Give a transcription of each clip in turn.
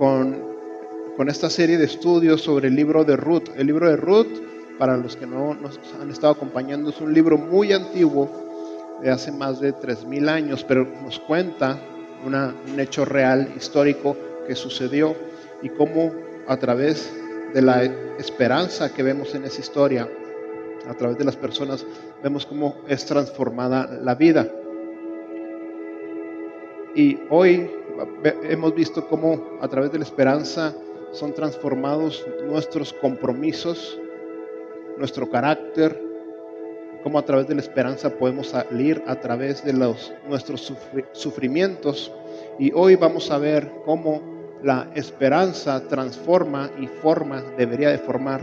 con, con esta serie de estudios sobre el libro de Ruth. El libro de Ruth, para los que no nos han estado acompañando, es un libro muy antiguo, de hace más de 3.000 años, pero nos cuenta un hecho real, histórico, que sucedió y cómo a través de la esperanza que vemos en esa historia, a través de las personas, vemos cómo es transformada la vida. Y hoy hemos visto cómo a través de la esperanza son transformados nuestros compromisos, nuestro carácter, cómo a través de la esperanza podemos salir a través de los, nuestros sufrimientos. Y hoy vamos a ver cómo la esperanza transforma y forma, debería de formar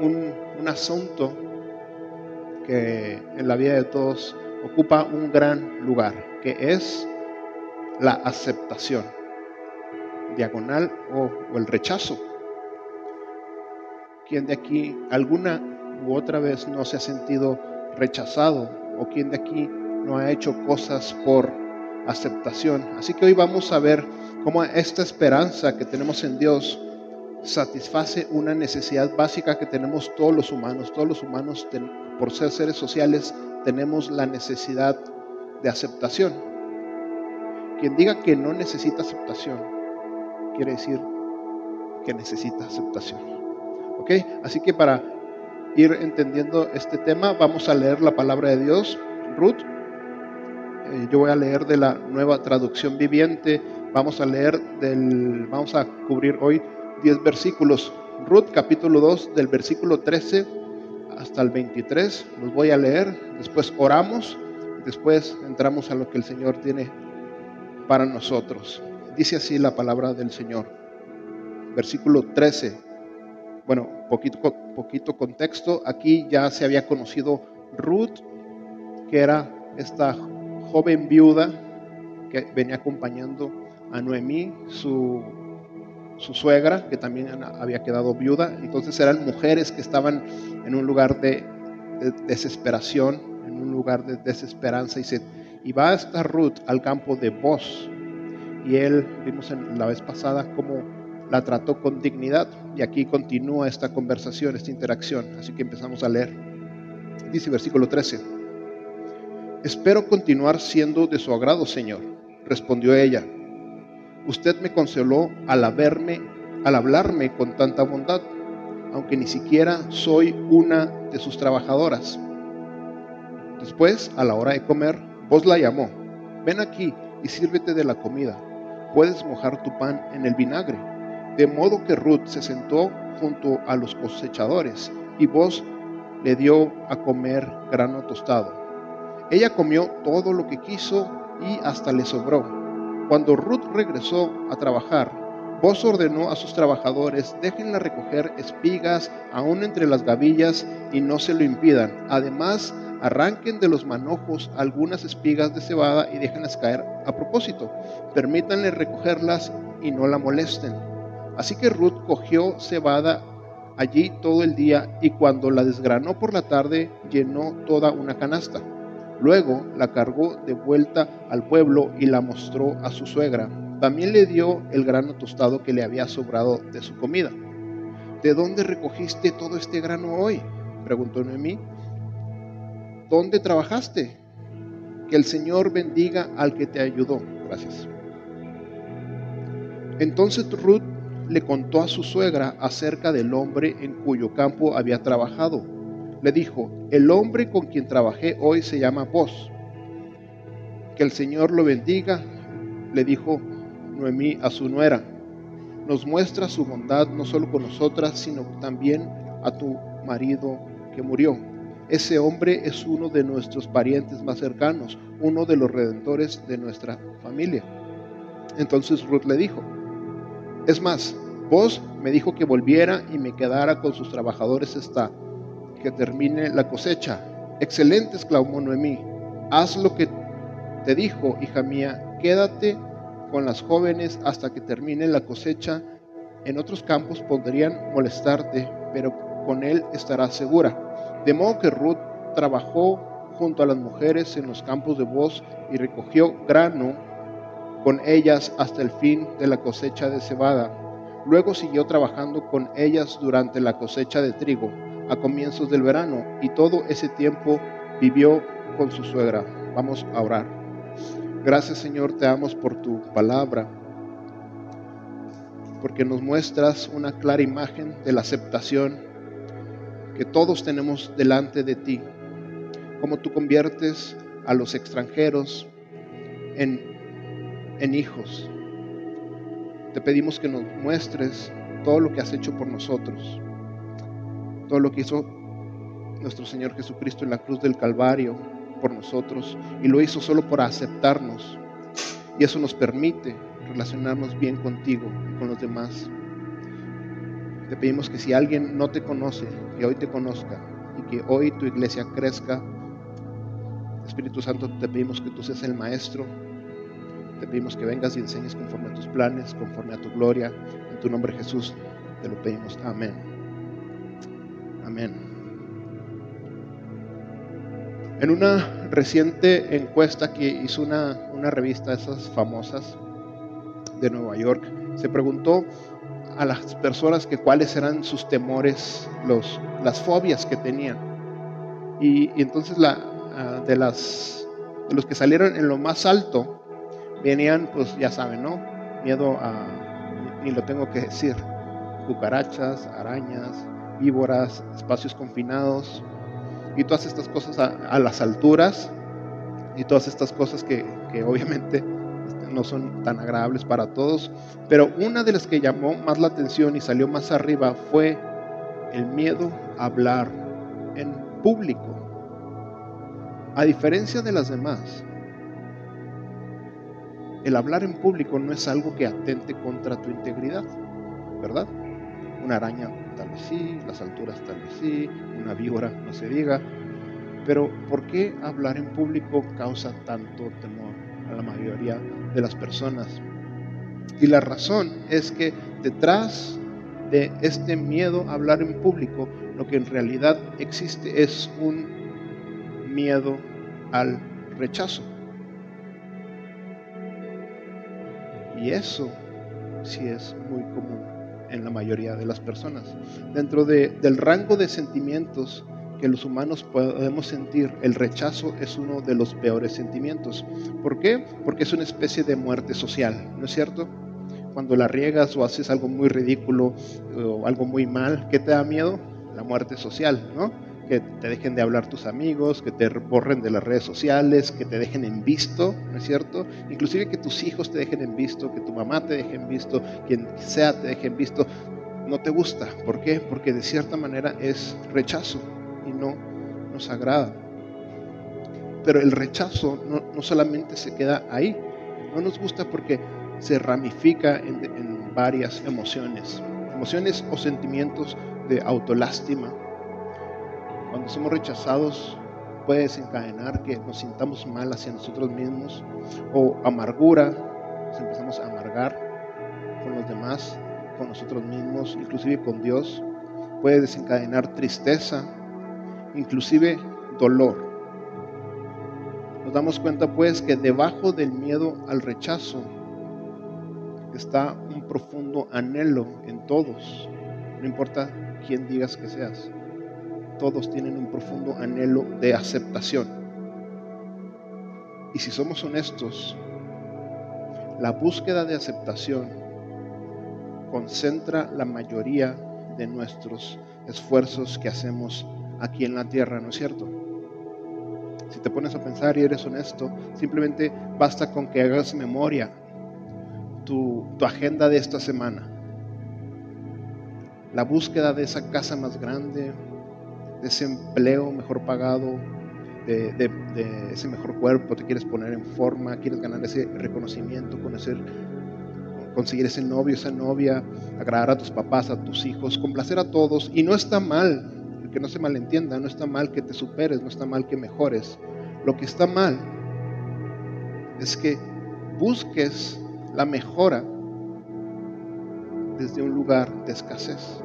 un, un asunto que en la vida de todos ocupa un gran lugar, que es la aceptación, diagonal o, el rechazo. ¿Quién de aquí alguna u otra vez no se ha sentido rechazado? ¿O quién de aquí no ha hecho cosas por aceptación? Así que hoy vamos a ver cómo esta esperanza que tenemos en Dios satisface una necesidad básica que tenemos todos los humanos. Todos los humanos, por ser seres sociales, tenemos la necesidad de aceptación. Quien diga que no necesita aceptación, quiere decir que necesita aceptación. ¿Ok? Así que para ir entendiendo este tema, vamos a leer la palabra de Dios, Ruth. Eh, yo voy a leer de la nueva traducción viviente. Vamos a leer del, vamos a cubrir hoy 10 versículos. Ruth capítulo 2 del versículo 13 hasta el 23. Los voy a leer. Después oramos. Después entramos a lo que el Señor tiene para nosotros. Dice así la palabra del Señor. Versículo 13. Bueno, poquito, poquito contexto. Aquí ya se había conocido Ruth, que era esta joven viuda que venía acompañando a Noemí, su, su suegra, que también había quedado viuda. Entonces eran mujeres que estaban en un lugar de, de desesperación, en un lugar de desesperanza y se y va esta Ruth al campo de Boz. Y él, vimos en la vez pasada cómo la trató con dignidad. Y aquí continúa esta conversación, esta interacción. Así que empezamos a leer. Dice versículo 13. Espero continuar siendo de su agrado, Señor, respondió ella. Usted me consoló al haberme, al hablarme con tanta bondad, aunque ni siquiera soy una de sus trabajadoras. Después, a la hora de comer, Vos la llamó, ven aquí y sírvete de la comida. Puedes mojar tu pan en el vinagre. De modo que Ruth se sentó junto a los cosechadores y vos le dio a comer grano tostado. Ella comió todo lo que quiso y hasta le sobró. Cuando Ruth regresó a trabajar, vos ordenó a sus trabajadores, déjenla recoger espigas aún entre las gavillas y no se lo impidan. Además, Arranquen de los manojos algunas espigas de cebada y déjenlas caer a propósito. Permítanle recogerlas y no la molesten. Así que Ruth cogió cebada allí todo el día y cuando la desgranó por la tarde llenó toda una canasta. Luego la cargó de vuelta al pueblo y la mostró a su suegra. También le dio el grano tostado que le había sobrado de su comida. ¿De dónde recogiste todo este grano hoy? preguntó Noemí. ¿Dónde trabajaste? Que el Señor bendiga al que te ayudó. Gracias. Entonces Ruth le contó a su suegra acerca del hombre en cuyo campo había trabajado. Le dijo, el hombre con quien trabajé hoy se llama vos. Que el Señor lo bendiga, le dijo Noemí a su nuera. Nos muestra su bondad no solo con nosotras, sino también a tu marido que murió ese hombre es uno de nuestros parientes más cercanos, uno de los redentores de nuestra familia. Entonces Ruth le dijo, es más, vos me dijo que volviera y me quedara con sus trabajadores hasta que termine la cosecha. Excelente, exclamó Noemí, haz lo que te dijo, hija mía, quédate con las jóvenes hasta que termine la cosecha. En otros campos podrían molestarte, pero con él estarás segura. De modo que Ruth trabajó junto a las mujeres en los campos de voz y recogió grano con ellas hasta el fin de la cosecha de cebada. Luego siguió trabajando con ellas durante la cosecha de trigo a comienzos del verano y todo ese tiempo vivió con su suegra. Vamos a orar. Gracias Señor, te damos por tu palabra, porque nos muestras una clara imagen de la aceptación que todos tenemos delante de ti, como tú conviertes a los extranjeros en, en hijos. Te pedimos que nos muestres todo lo que has hecho por nosotros, todo lo que hizo nuestro Señor Jesucristo en la cruz del Calvario por nosotros y lo hizo solo por aceptarnos. Y eso nos permite relacionarnos bien contigo y con los demás. Te pedimos que si alguien no te conoce, que hoy te conozca y que hoy tu iglesia crezca. Espíritu Santo, te pedimos que tú seas el maestro. Te pedimos que vengas y enseñes conforme a tus planes, conforme a tu gloria. En tu nombre Jesús te lo pedimos. Amén. Amén. En una reciente encuesta que hizo una, una revista, esas famosas de Nueva York, se preguntó a las personas que cuáles eran sus temores, los, las fobias que tenían. Y, entonces la, ah, de, las, de los que salieron en lo más alto, venían, pues ya saben, ¿no? Miedo a, ni lo tengo que decir, cucarachas, arañas, víboras, espacios confinados y todas estas cosas a, las alturas y todas estas cosas que, que obviamente no son tan agradables para todos, pero una de las que llamó más la atención y salió más arriba fue el miedo a hablar en público. A diferencia de las demás, el hablar en público no es algo que atente contra tu integridad, ¿verdad? Una araña tal vez sí, las alturas tal vez sí, una víbora no se diga, pero ¿por qué hablar en público causa tanto temor? La mayoría de las personas. Y la razón es que detrás de este miedo a hablar en público, lo que en realidad existe es un miedo al rechazo. Y eso sí es muy común en la mayoría de las personas. Dentro del rango de sentimientos que los humanos podemos sentir, el rechazo es uno de los peores sentimientos. ¿Por qué? Porque es una especie de muerte social, ¿no es cierto? Cuando la riegas o haces algo muy ridículo o algo muy mal, ¿qué te da miedo? La muerte social, ¿no? Que te dejen de hablar tus amigos, que te borren de las redes sociales, que te dejen en visto, ¿no es cierto? Inclusive que tus hijos te dejen en visto, que tu mamá te deje en visto, quien sea te deje en visto, no te gusta. ¿Por qué? Porque de cierta manera es rechazo no nos agrada. Pero el rechazo no, solamente se queda ahí, no nos gusta porque se ramifica en, en varias emociones, emociones o sentimientos de autolástima. Cuando somos rechazados puede desencadenar que nos sintamos mal hacia nosotros mismos o amargura, nos empezamos a amargar con los demás, con nosotros mismos, inclusive con Dios. Puede desencadenar tristeza, inclusive dolor. Nos damos cuenta pues que debajo del miedo al rechazo está un profundo anhelo en todos, no importa quién digas que seas, todos tienen un profundo anhelo de aceptación. Y si somos honestos, la búsqueda de aceptación concentra la mayoría de nuestros esfuerzos que hacemos aquí en la tierra, ¿no es cierto? Si te pones a pensar y eres honesto, simplemente basta con que hagas memoria tu, tu agenda de esta semana. La búsqueda de esa casa más grande, de ese empleo mejor pagado, de, ese mejor cuerpo, te quieres poner en forma, quieres ganar ese reconocimiento, conocer, conseguir ese novio, esa novia, agradar a tus papás, a tus hijos, complacer a todos. Y no está mal que no se malentienda, no está mal que te superes, no está mal que mejores. Lo que está mal es que busques la mejora desde un lugar de escasez.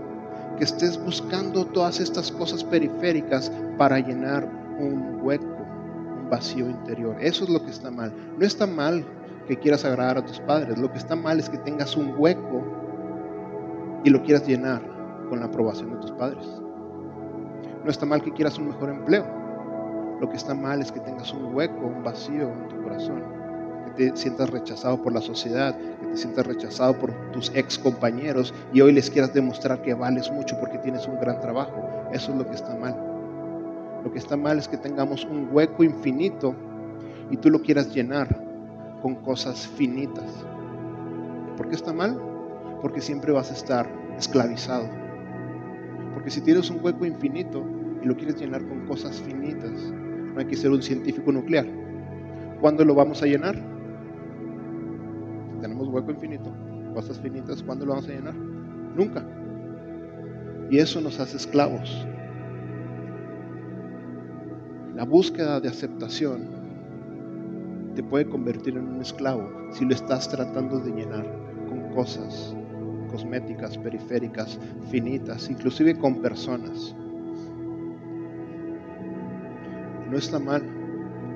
Que estés buscando todas estas cosas periféricas para llenar un hueco, un vacío interior. Eso es lo que está mal. No está mal que quieras agradar a tus padres. Lo que está mal es que tengas un hueco y lo quieras llenar con la aprobación de tus padres. No está mal que quieras un mejor empleo. Lo que está mal es que tengas un hueco, un vacío en tu corazón, que te sientas rechazado por la sociedad, que te sientas rechazado por tus ex compañeros y hoy les quieras demostrar que vales mucho porque tienes un gran trabajo. Eso es lo que está mal. Lo que está mal es que tengamos un hueco infinito y tú lo quieras llenar con cosas finitas. ¿Por qué está mal? Porque siempre vas a estar esclavizado. Porque si tienes un hueco infinito y lo quieres llenar con cosas finitas, no hay que ser un científico nuclear. ¿Cuándo lo vamos a llenar? Tenemos hueco infinito, cosas finitas, ¿cuándo lo vamos a llenar? Nunca. Y eso nos hace esclavos. La búsqueda de aceptación te puede convertir en un esclavo si lo estás tratando de llenar con cosas cosméticas, periféricas, finitas, inclusive con personas. No está mal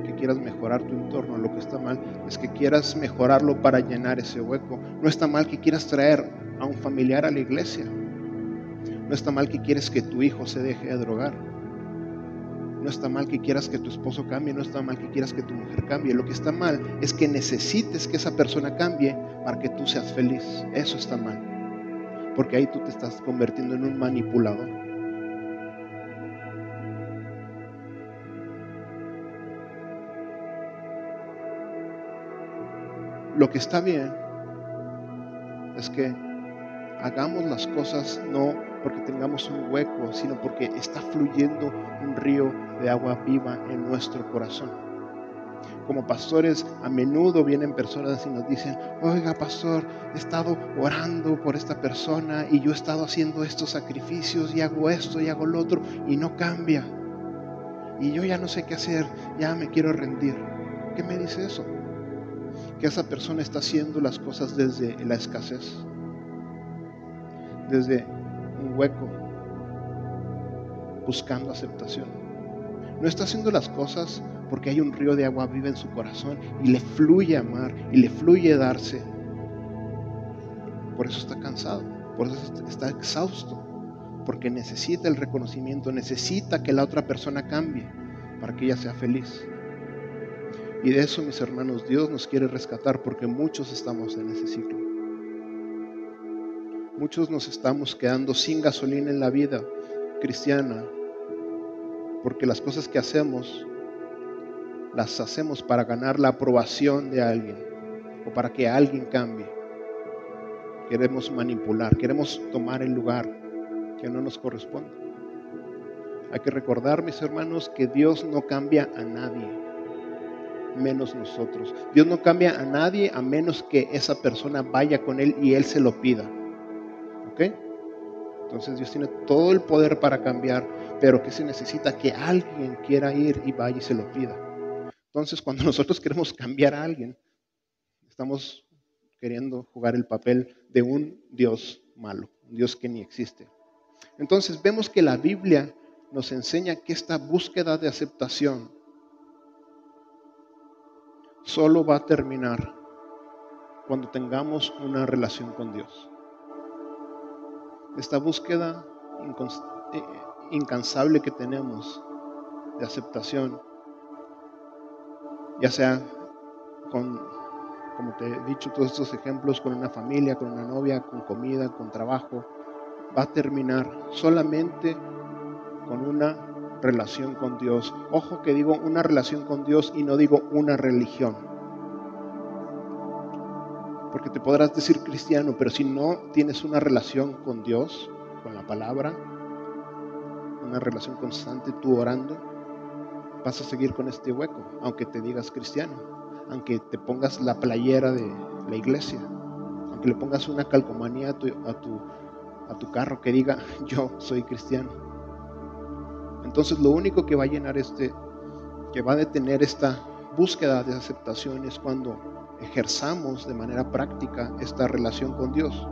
que quieras mejorar tu entorno, lo que está mal es que quieras mejorarlo para llenar ese hueco. No está mal que quieras traer a un familiar a la iglesia. No está mal que quieres que tu hijo se deje de drogar. No está mal que quieras que tu esposo cambie, no está mal que quieras que tu mujer cambie. Lo que está mal es que necesites que esa persona cambie para que tú seas feliz. Eso está mal. Porque ahí tú te estás convirtiendo en un manipulador. Lo que está bien es que hagamos las cosas no porque tengamos un hueco, sino porque está fluyendo un río de agua viva en nuestro corazón. Como pastores, a menudo vienen personas y nos dicen, oiga pastor, he estado orando por esta persona y yo he estado haciendo estos sacrificios y hago esto y hago lo otro y no cambia. Y yo ya no sé qué hacer, ya me quiero rendir. ¿Qué me dice eso? Que esa persona está haciendo las cosas desde la escasez, desde un hueco, buscando aceptación. No está haciendo las cosas porque hay un río de agua viva en su corazón y le fluye amar y le fluye darse. Por eso está cansado, por eso está exhausto, porque necesita el reconocimiento, necesita que la otra persona cambie para que ella sea feliz. Y de eso, mis hermanos, Dios nos quiere rescatar porque muchos estamos en ese ciclo. Muchos nos estamos quedando sin gasolina en la vida cristiana porque las cosas que hacemos las hacemos para ganar la aprobación de alguien o para que alguien cambie. Queremos manipular, queremos tomar el lugar que no nos corresponde. Hay que recordar, mis hermanos, que Dios no cambia a nadie, menos nosotros. Dios no cambia a nadie a menos que esa persona vaya con Él y Él se lo pida. ¿Ok? Entonces Dios tiene todo el poder para cambiar pero que se necesita que alguien quiera ir y vaya y se lo pida. Entonces, cuando nosotros queremos cambiar a alguien, estamos queriendo jugar el papel de un Dios malo, un Dios que ni existe. Entonces, vemos que la Biblia nos enseña que esta búsqueda de aceptación solo va a terminar cuando tengamos una relación con Dios. Esta búsqueda eh, incansable que tenemos de aceptación, ya sea con, como te he dicho, todos estos ejemplos, con una familia, con una novia, con comida, con trabajo, va a terminar solamente con una relación con Dios. Ojo que digo una relación con Dios y no digo una religión. Porque te podrás decir cristiano, pero si no tienes una relación con Dios, con la palabra, una relación constante, tú orando, vas a seguir con este hueco, aunque te digas cristiano, aunque te pongas la playera de la iglesia, aunque le pongas una calcomanía a tu, a tu, a tu carro que diga yo soy cristiano. Entonces lo único que va a llenar este, que va a detener esta búsqueda de aceptación es cuando ejerzamos de manera práctica esta relación con Dios.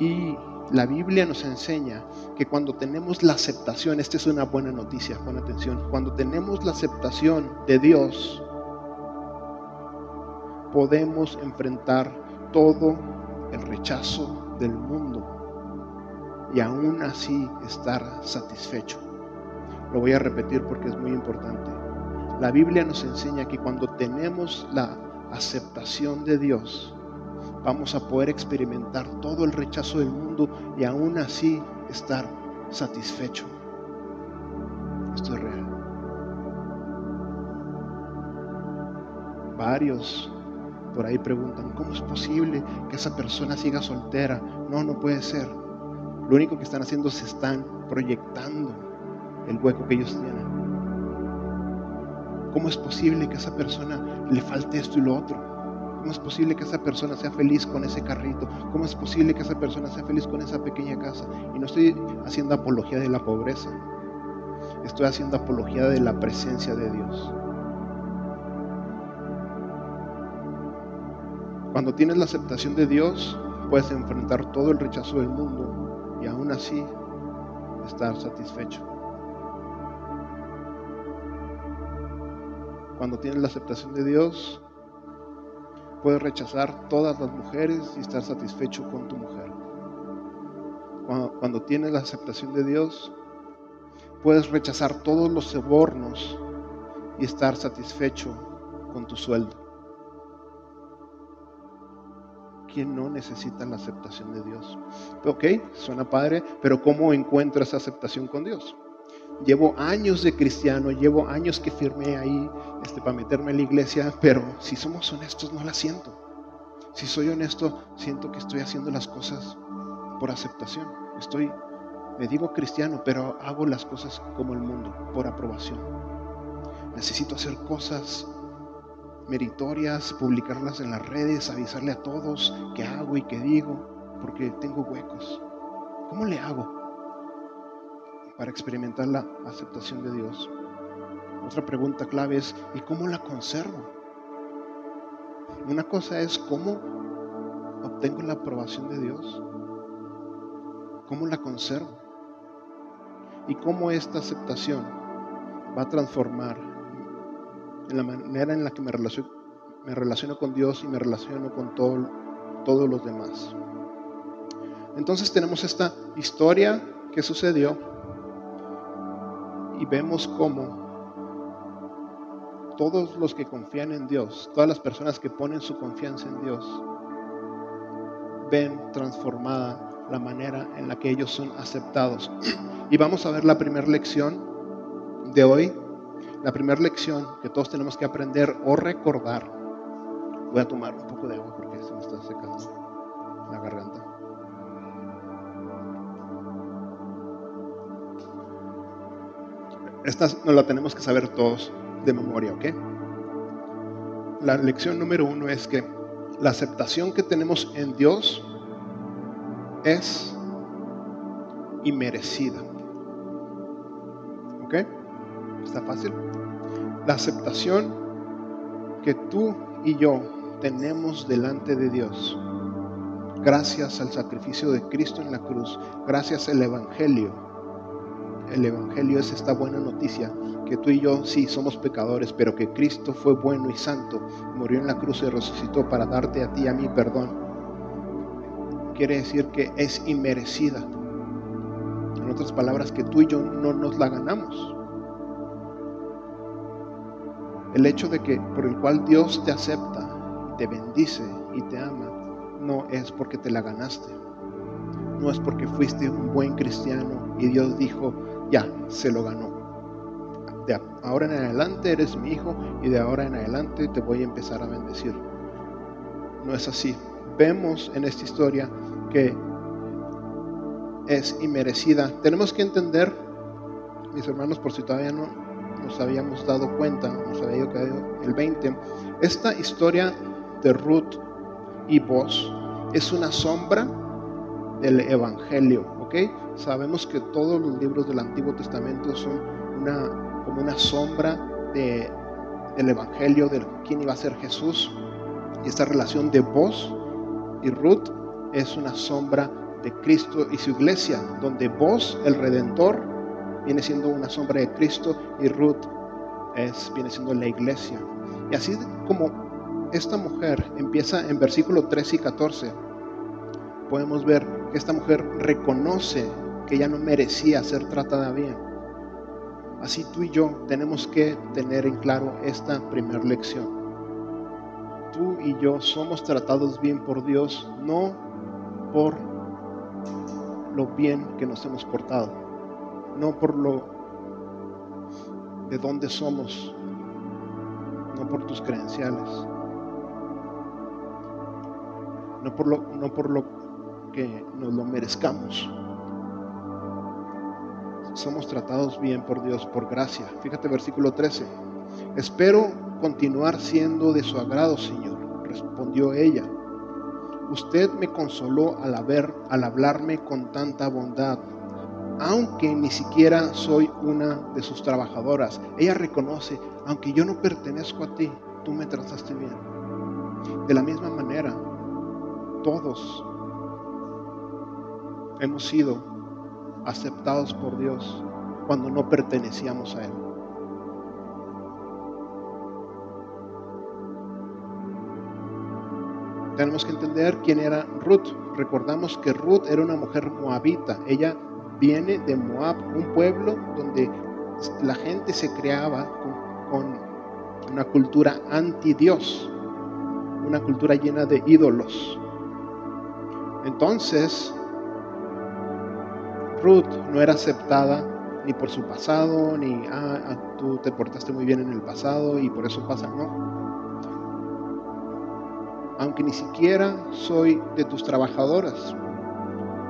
Y la Biblia nos enseña que cuando tenemos la aceptación, esta es una buena noticia, pon atención, cuando tenemos la aceptación de Dios, podemos enfrentar todo el rechazo del mundo y aún así estar satisfecho. Lo voy a repetir porque es muy importante. La Biblia nos enseña que cuando tenemos la aceptación de Dios, vamos a poder experimentar todo el rechazo del mundo y aún así estar satisfecho. Esto es real. Varios por ahí preguntan, ¿cómo es posible que esa persona siga soltera? No, no puede ser. Lo único que están haciendo es están proyectando el hueco que ellos tienen. ¿Cómo es posible que a esa persona le falte esto y lo otro? ¿Cómo es posible que esa persona sea feliz con ese carrito? ¿Cómo es posible que esa persona sea feliz con esa pequeña casa? Y no estoy haciendo apología de la pobreza. Estoy haciendo apología de la presencia de Dios. Cuando tienes la aceptación de Dios, puedes enfrentar todo el rechazo del mundo así estar satisfecho. Cuando tienes la aceptación de Dios, puedes rechazar todas las mujeres y estar satisfecho con tu mujer. Cuando, tienes la aceptación de Dios, puedes rechazar todos los sobornos y estar satisfecho con tu sueldo. ¿Quién no necesita la aceptación de Dios? Ok, suena padre, pero ¿cómo encuentro esa aceptación con Dios? Llevo años de cristiano, llevo años que firmé ahí este, para meterme en la iglesia, pero si somos honestos no la siento. Si soy honesto, siento que estoy haciendo las cosas por aceptación. Estoy, me digo cristiano, pero hago las cosas como el mundo, por aprobación. Necesito hacer cosas meritorias, publicarlas en las redes, avisarle a todos qué hago y qué digo, porque tengo huecos. ¿Cómo le hago? para experimentar la aceptación de Dios. Otra pregunta clave es, ¿y cómo la conservo? Una cosa es cómo obtengo la aprobación de Dios, cómo la conservo y cómo esta aceptación va a transformar en la manera en la que me relaciono, con Dios y me relaciono con todo, todos los demás. Entonces tenemos esta historia que sucedió y vemos cómo todos los que confían en Dios, todas las personas que ponen su confianza en Dios, ven transformada la manera en la que ellos son aceptados. Y vamos a ver la primera lección de hoy, la primera lección que todos tenemos que aprender o recordar. Voy a tomar un poco de agua porque se me está secando la garganta. Esta no la tenemos que saber todos de memoria, ¿ok? La lección número uno es que la aceptación que tenemos en Dios es inmerecida. ¿Ok? ¿Está fácil? La aceptación que tú y yo tenemos delante de Dios, gracias al sacrificio de Cristo en la cruz, gracias al Evangelio, el Evangelio es esta buena noticia, que tú y yo sí somos pecadores, pero que Cristo fue bueno y santo, murió en la cruz y resucitó para darte a ti a mí perdón. Quiere decir que es inmerecida. En otras palabras, que tú y yo no nos la ganamos. El hecho de que por el cual Dios te acepta, te bendice y te ama, no es porque te la ganaste. No es porque fuiste un buen cristiano y Dios dijo, ya se lo ganó. De ahora en adelante eres mi hijo y de ahora en adelante te voy a empezar a bendecir. No es así. Vemos en esta historia que es inmerecida. Tenemos que entender, mis hermanos, por si todavía no nos habíamos dado cuenta, nos había caído el 20, esta historia de Ruth y vos es una sombra del Evangelio, ¿ok? Sabemos que todos los libros del Antiguo Testamento son una, como una sombra de, del Evangelio, de quién iba a ser Jesús. Y esta relación de vos y Ruth es una sombra de Cristo y su iglesia, donde vos, el Redentor, viene siendo una sombra de Cristo y Ruth es, viene siendo la iglesia. Y así como esta mujer empieza en versículo 13 y 14, podemos ver que esta mujer reconoce que ella no merecía ser tratada bien. Así tú y yo tenemos que tener en claro esta primera lección. Tú y yo somos tratados bien por Dios, no por lo bien que nos hemos portado, no por lo de dónde somos, no por tus credenciales, no por lo, no por lo que nos lo merezcamos. Somos tratados bien por Dios, por gracia. Fíjate versículo 13. Espero continuar siendo de su agrado, Señor, respondió ella. Usted me consoló al, haber, al hablarme con tanta bondad, aunque ni siquiera soy una de sus trabajadoras. Ella reconoce, aunque yo no pertenezco a ti, tú me trataste bien. De la misma manera, todos hemos sido aceptados por Dios cuando no pertenecíamos a Él. Tenemos que entender quién era Ruth. Recordamos que Ruth era una mujer moabita. Ella viene de Moab, un pueblo donde la gente se creaba con, una cultura anti-Dios, una cultura llena de ídolos. Entonces, Ruth no era aceptada ni por su pasado, ni, ah, ah, tú te portaste muy bien en el pasado y por eso pasa, no. Aunque ni siquiera soy de tus trabajadoras.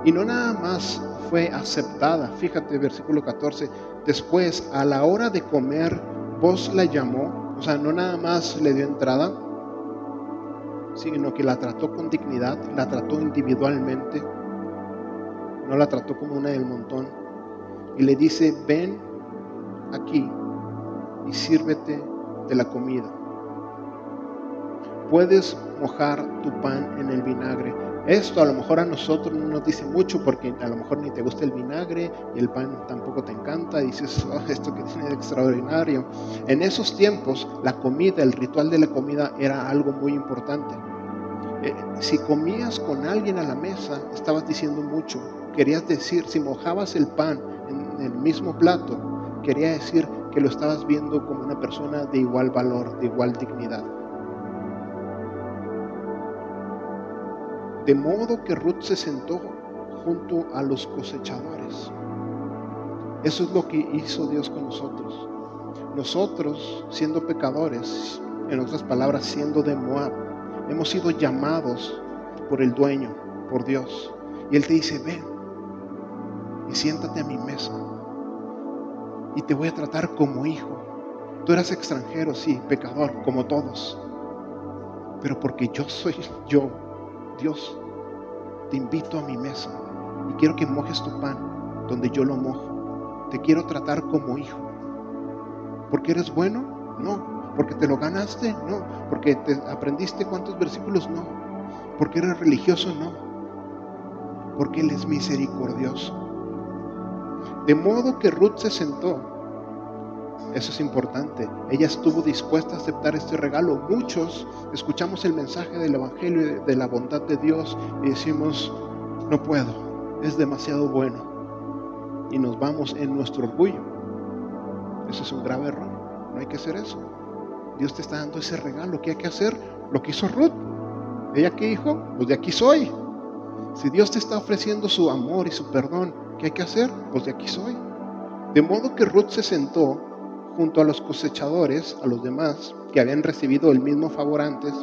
Y no nada más fue aceptada, fíjate, versículo 14, después a la hora de comer, vos la llamó, o sea, no nada más le dio entrada, sino que la trató con dignidad, la trató individualmente no la trató como una del montón. Y le dice, ven aquí y sírvete de la comida. Puedes mojar tu pan en el vinagre. Esto a lo mejor a nosotros no nos dice mucho porque a lo mejor ni te gusta el vinagre y el pan tampoco te encanta. dices, oh, esto que tiene de extraordinario. En esos tiempos la comida, el ritual de la comida era algo muy importante. Eh, si comías con alguien a la mesa, estabas diciendo mucho querías decir, si mojabas el pan en el mismo plato, quería decir que lo estabas viendo como una persona de igual valor, de igual dignidad. De modo que Ruth se sentó junto a los cosechadores. Eso es lo que hizo Dios con nosotros. Nosotros, siendo pecadores, en otras palabras, siendo de Moab, hemos sido llamados por el dueño, por Dios. Y Él te dice, ven, y siéntate a mi mesa y te voy a tratar como hijo. Tú eras extranjero, sí, pecador, como todos. Pero porque yo soy yo, Dios, te invito a mi mesa y quiero que mojes tu pan donde yo lo mojo. Te quiero tratar como hijo. ¿Porque eres bueno? No. ¿Porque te lo ganaste? No. ¿Porque te aprendiste cuántos versículos? No. ¿Porque eres religioso? No. Porque Él es misericordioso de modo que Ruth se sentó. Eso es importante. Ella estuvo dispuesta a aceptar este regalo. Muchos escuchamos el mensaje del Evangelio de la bondad de Dios y decimos, no puedo, es demasiado bueno. Y nos vamos en nuestro orgullo. Ese es un grave error. No hay que hacer eso. Dios te está dando ese regalo. ¿Qué hay que hacer? Lo que hizo Ruth. ¿Ella qué dijo? Pues de aquí soy. Si Dios te está ofreciendo su amor y su perdón, ¿Qué hay que hacer? Pues de aquí soy. De modo que Ruth se sentó junto a los cosechadores, a los demás, que habían recibido el mismo favor antes,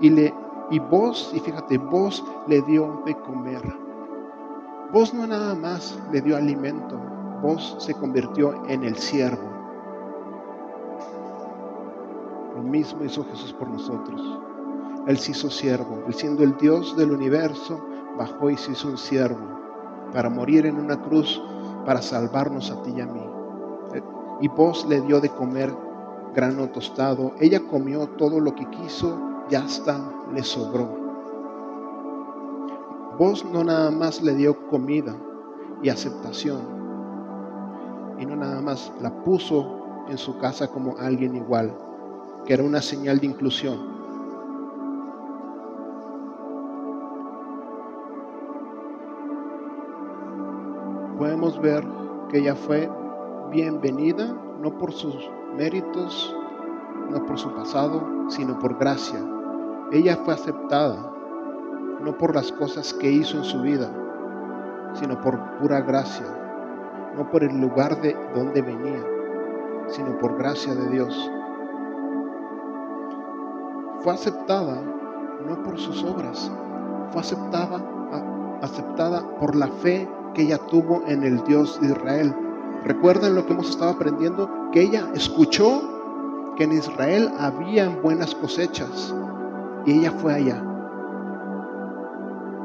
y, le, y vos, y fíjate, vos le dio de comer. Vos no nada más le dio alimento, vos se convirtió en el siervo. Lo mismo hizo Jesús por nosotros. Él se hizo siervo, él siendo el Dios del universo, bajó y se hizo un siervo para morir en una cruz para salvarnos a ti y a mí y Boz le dio de comer grano tostado. Ella comió todo lo que quiso y hasta le sobró. Boz no nada más le dio comida y aceptación, y no nada más la puso en su casa como alguien igual, que era una señal de inclusión. Podemos ver que ella fue bienvenida no por sus méritos, no por su pasado, sino por gracia. Ella fue aceptada no por las cosas que hizo en su vida, sino por pura gracia, no por el lugar de donde venía, sino por gracia de Dios. Fue aceptada no por sus obras, fue aceptada, aceptada por la fe que ella tuvo en el Dios de Israel. Recuerden lo que hemos estado aprendiendo, que ella escuchó que en Israel habían buenas cosechas y ella fue allá.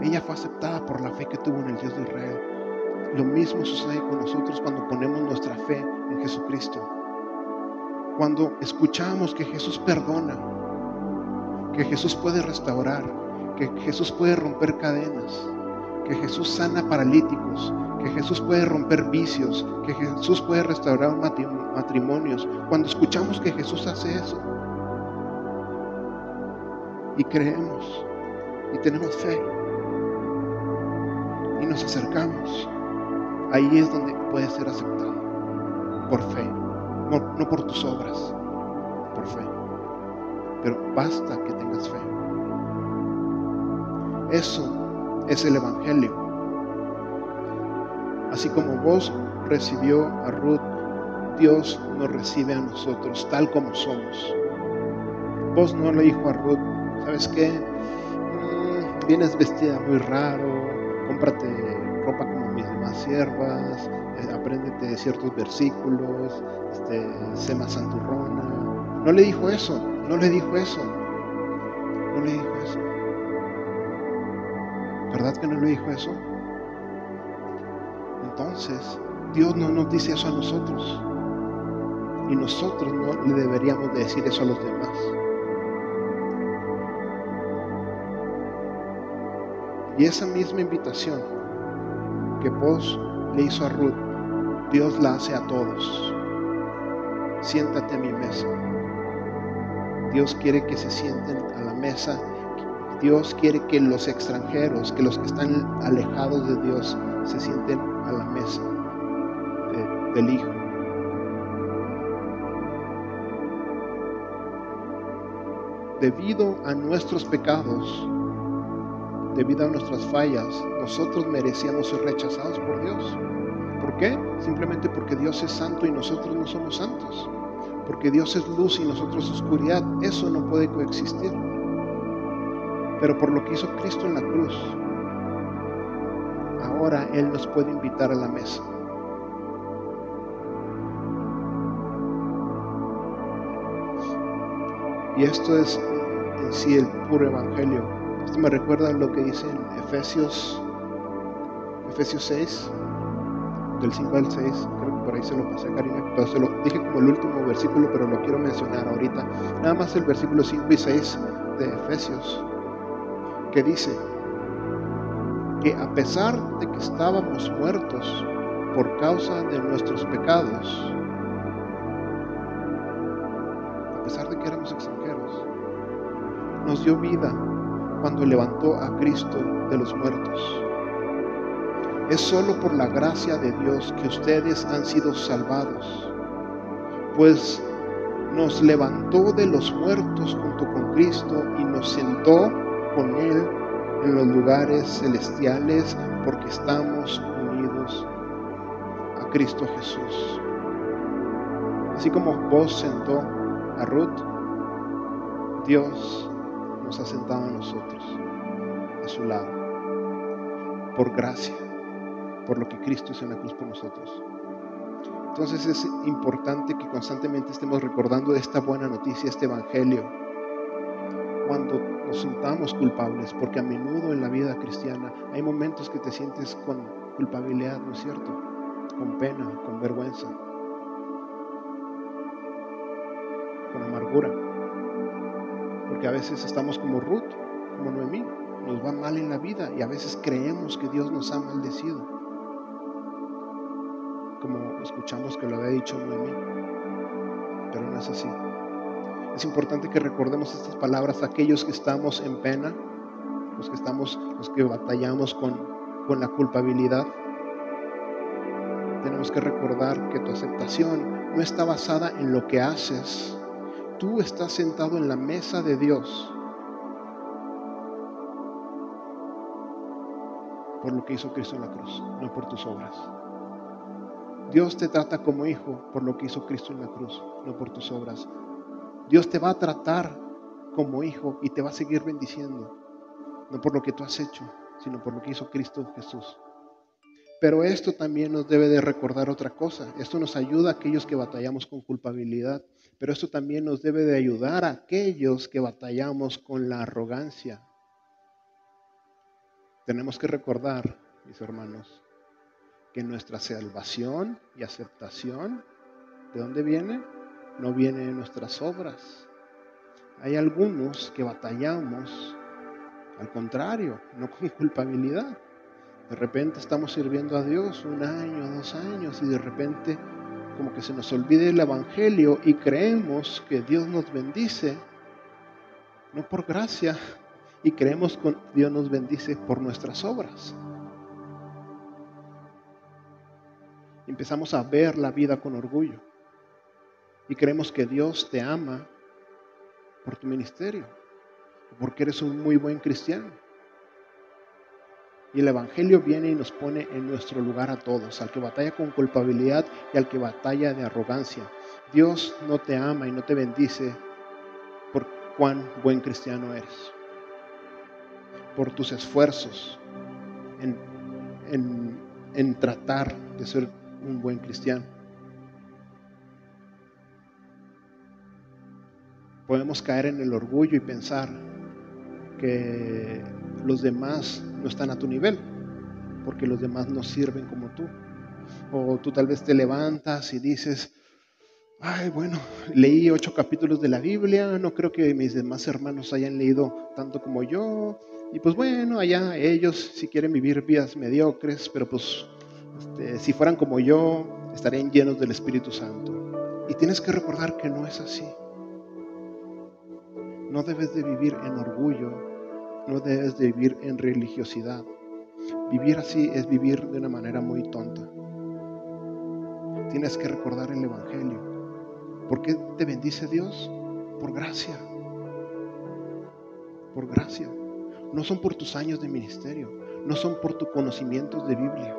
Ella fue aceptada por la fe que tuvo en el Dios de Israel. Lo mismo sucede con nosotros cuando ponemos nuestra fe en Jesucristo. Cuando escuchamos que Jesús perdona, que Jesús puede restaurar, que Jesús puede romper cadenas, que Jesús sana paralíticos, que Jesús puede romper vicios, que Jesús puede restaurar matrimonios. Cuando escuchamos que Jesús hace eso y creemos y tenemos fe y nos acercamos, ahí es donde puede ser aceptado por fe, no, no por tus obras, por fe. Pero basta que tengas fe. Eso es el Evangelio. Así como vos recibió a Ruth, Dios nos recibe a nosotros tal como somos. Vos no le dijo a Ruth, ¿sabes qué? Mm, vienes vestida muy raro, cómprate ropa como mis demás siervas, eh, apréndete ciertos versículos, este, sé más santurrona. No le dijo eso, no le dijo eso, no le dijo eso. ¿Verdad que no le dijo eso? Entonces, Dios no nos dice eso a nosotros. Y nosotros no le deberíamos decir eso a los demás. Y esa misma invitación que vos le hizo a Ruth, Dios la hace a todos. Siéntate a mi mesa. Dios quiere que se sienten a la mesa Dios quiere que los extranjeros, que los que están alejados de Dios, se sienten a la mesa del Hijo. Debido a nuestros pecados, debido a nuestras fallas, nosotros merecíamos ser rechazados por Dios. ¿Por qué? Simplemente porque Dios es santo y nosotros no somos santos. Porque Dios es luz y nosotros oscuridad. Eso no puede coexistir pero por lo que hizo Cristo en la cruz, ahora Él nos puede invitar a la mesa. Y esto es en sí el puro evangelio. Esto me recuerda lo que dice en Efesios, Efesios 6, del 5 al 6. Creo que por ahí se lo pasé a Karina, pero se lo dije como el último versículo, pero lo quiero mencionar ahorita. Nada más el versículo 5 y 6 de Efesios que dice que a pesar de que estábamos muertos por causa de nuestros pecados, a pesar de que éramos extranjeros, nos dio vida cuando levantó a Cristo de los muertos. Es solo por la gracia de Dios que ustedes han sido salvados, pues nos levantó de los muertos junto con Cristo y nos sentó con Él en los lugares celestiales porque estamos unidos a Cristo Jesús. Así como vos sentó a Ruth, Dios nos ha sentado a nosotros a su lado, por gracia, por lo que Cristo hizo en la cruz por nosotros. Entonces es importante que constantemente estemos recordando esta buena noticia, este evangelio, cuando nos sintamos culpables, porque a menudo en la vida cristiana hay momentos que te sientes con culpabilidad, ¿no es cierto? Con pena, con vergüenza, con amargura. Porque a veces estamos como Ruth, como Noemí, nos va mal en la vida y a veces creemos que Dios nos ha maldecido. Como escuchamos que lo había dicho Noemí, pero no es así. Es importante que recordemos estas palabras aquellos que estamos en pena, los que estamos, los que batallamos con, con la culpabilidad. tenemos que recordar que tu aceptación no está basada en lo que haces. Tú estás sentado en la mesa de Dios por lo que hizo Cristo en la cruz, no por tus obras. Dios te trata como hijo por lo que hizo Cristo en la cruz, no por tus obras. Dios te va a tratar como hijo y te va a seguir bendiciendo, no por lo que tú has hecho, sino por lo que hizo Cristo Jesús. Pero esto también nos debe de recordar otra cosa. Esto nos ayuda a aquellos que batallamos con culpabilidad, pero esto también nos debe de ayudar a aquellos que batallamos con la arrogancia. Tenemos que recordar, mis hermanos, que nuestra salvación y aceptación, ¿de dónde viene? No viene de nuestras obras. Hay algunos que batallamos, al contrario, no con culpabilidad. De repente estamos sirviendo a Dios un año, dos años y de repente como que se nos olvide el Evangelio y creemos que Dios nos bendice, no por gracia, y creemos que Dios nos bendice por nuestras obras. empezamos a ver la vida con orgullo. Y creemos que Dios te ama por tu ministerio, porque eres un muy buen cristiano. Y el Evangelio viene y nos pone en nuestro lugar a todos, al que batalla con culpabilidad y al que batalla de arrogancia. Dios no te ama y no te bendice por cuán buen cristiano eres, por tus esfuerzos en, en, tratar de ser un buen cristiano. Podemos caer en el orgullo y pensar que los demás no están a tu nivel, porque los demás no sirven como tú. O tú tal vez te levantas y dices, ay, bueno, leí ocho capítulos de la Biblia, no creo que mis demás hermanos hayan leído tanto como yo. Y pues bueno, allá ellos si quieren vivir vidas mediocres, pero pues este, si fueran como yo, estarían llenos del Espíritu Santo. Y tienes que recordar que no es así. No debes de vivir en orgullo, no debes de vivir en religiosidad. Vivir así es vivir de una manera muy tonta. Tienes que recordar el Evangelio. ¿Por qué te bendice Dios? Por gracia. Por gracia. No son por tus años de ministerio, no son por tus conocimientos de Biblia.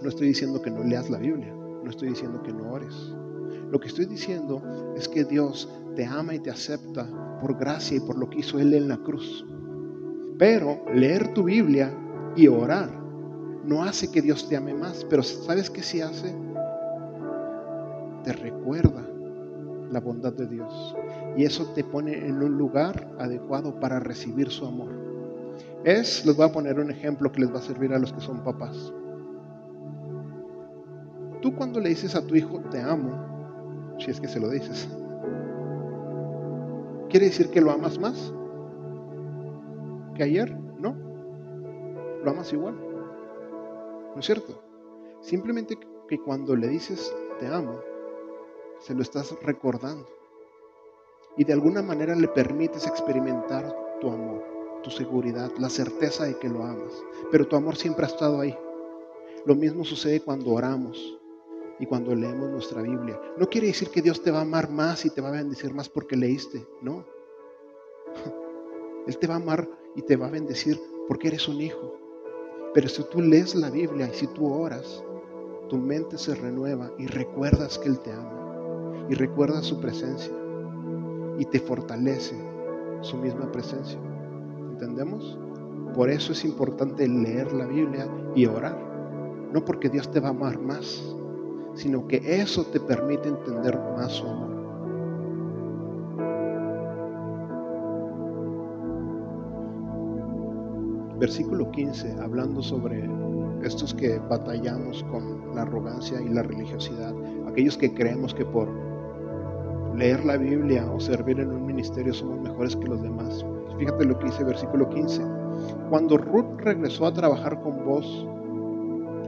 No estoy diciendo que no leas la Biblia, no estoy diciendo que no ores. Lo que estoy diciendo es que Dios te ama y te acepta por gracia y por lo que hizo Él en la cruz. Pero leer tu Biblia y orar no hace que Dios te ame más, pero ¿sabes qué sí hace? Te recuerda la bondad de Dios. Y eso te pone en un lugar adecuado para recibir su amor. Es, les voy a poner un ejemplo que les va a servir a los que son papás. Tú cuando le dices a tu hijo, te amo, si es que se lo dices, ¿quiere decir que lo amas más que ayer? No, lo amas igual. ¿No es cierto? Simplemente que cuando le dices, te amo, se lo estás recordando. Y de alguna manera le permites experimentar tu amor, tu seguridad, la certeza de que lo amas. Pero tu amor siempre ha estado ahí. Lo mismo sucede cuando oramos y cuando leemos nuestra Biblia. No quiere decir que Dios te va a amar más y te va a bendecir más porque leíste, no. Él te va a amar y te va a bendecir porque eres un hijo. Pero si tú lees la Biblia y si tú oras, tu mente se renueva y recuerdas que Él te ama y recuerdas su presencia y te fortalece su misma presencia. ¿Entendemos? Por eso es importante leer la Biblia y orar. No porque Dios te va a amar más, sino que eso te permite entender más su amor. Versículo 15, hablando sobre estos que batallamos con la arrogancia y la religiosidad, aquellos que creemos que por leer la Biblia o servir en un ministerio somos mejores que los demás. Fíjate lo que dice versículo 15. Cuando Ruth regresó a trabajar con vos,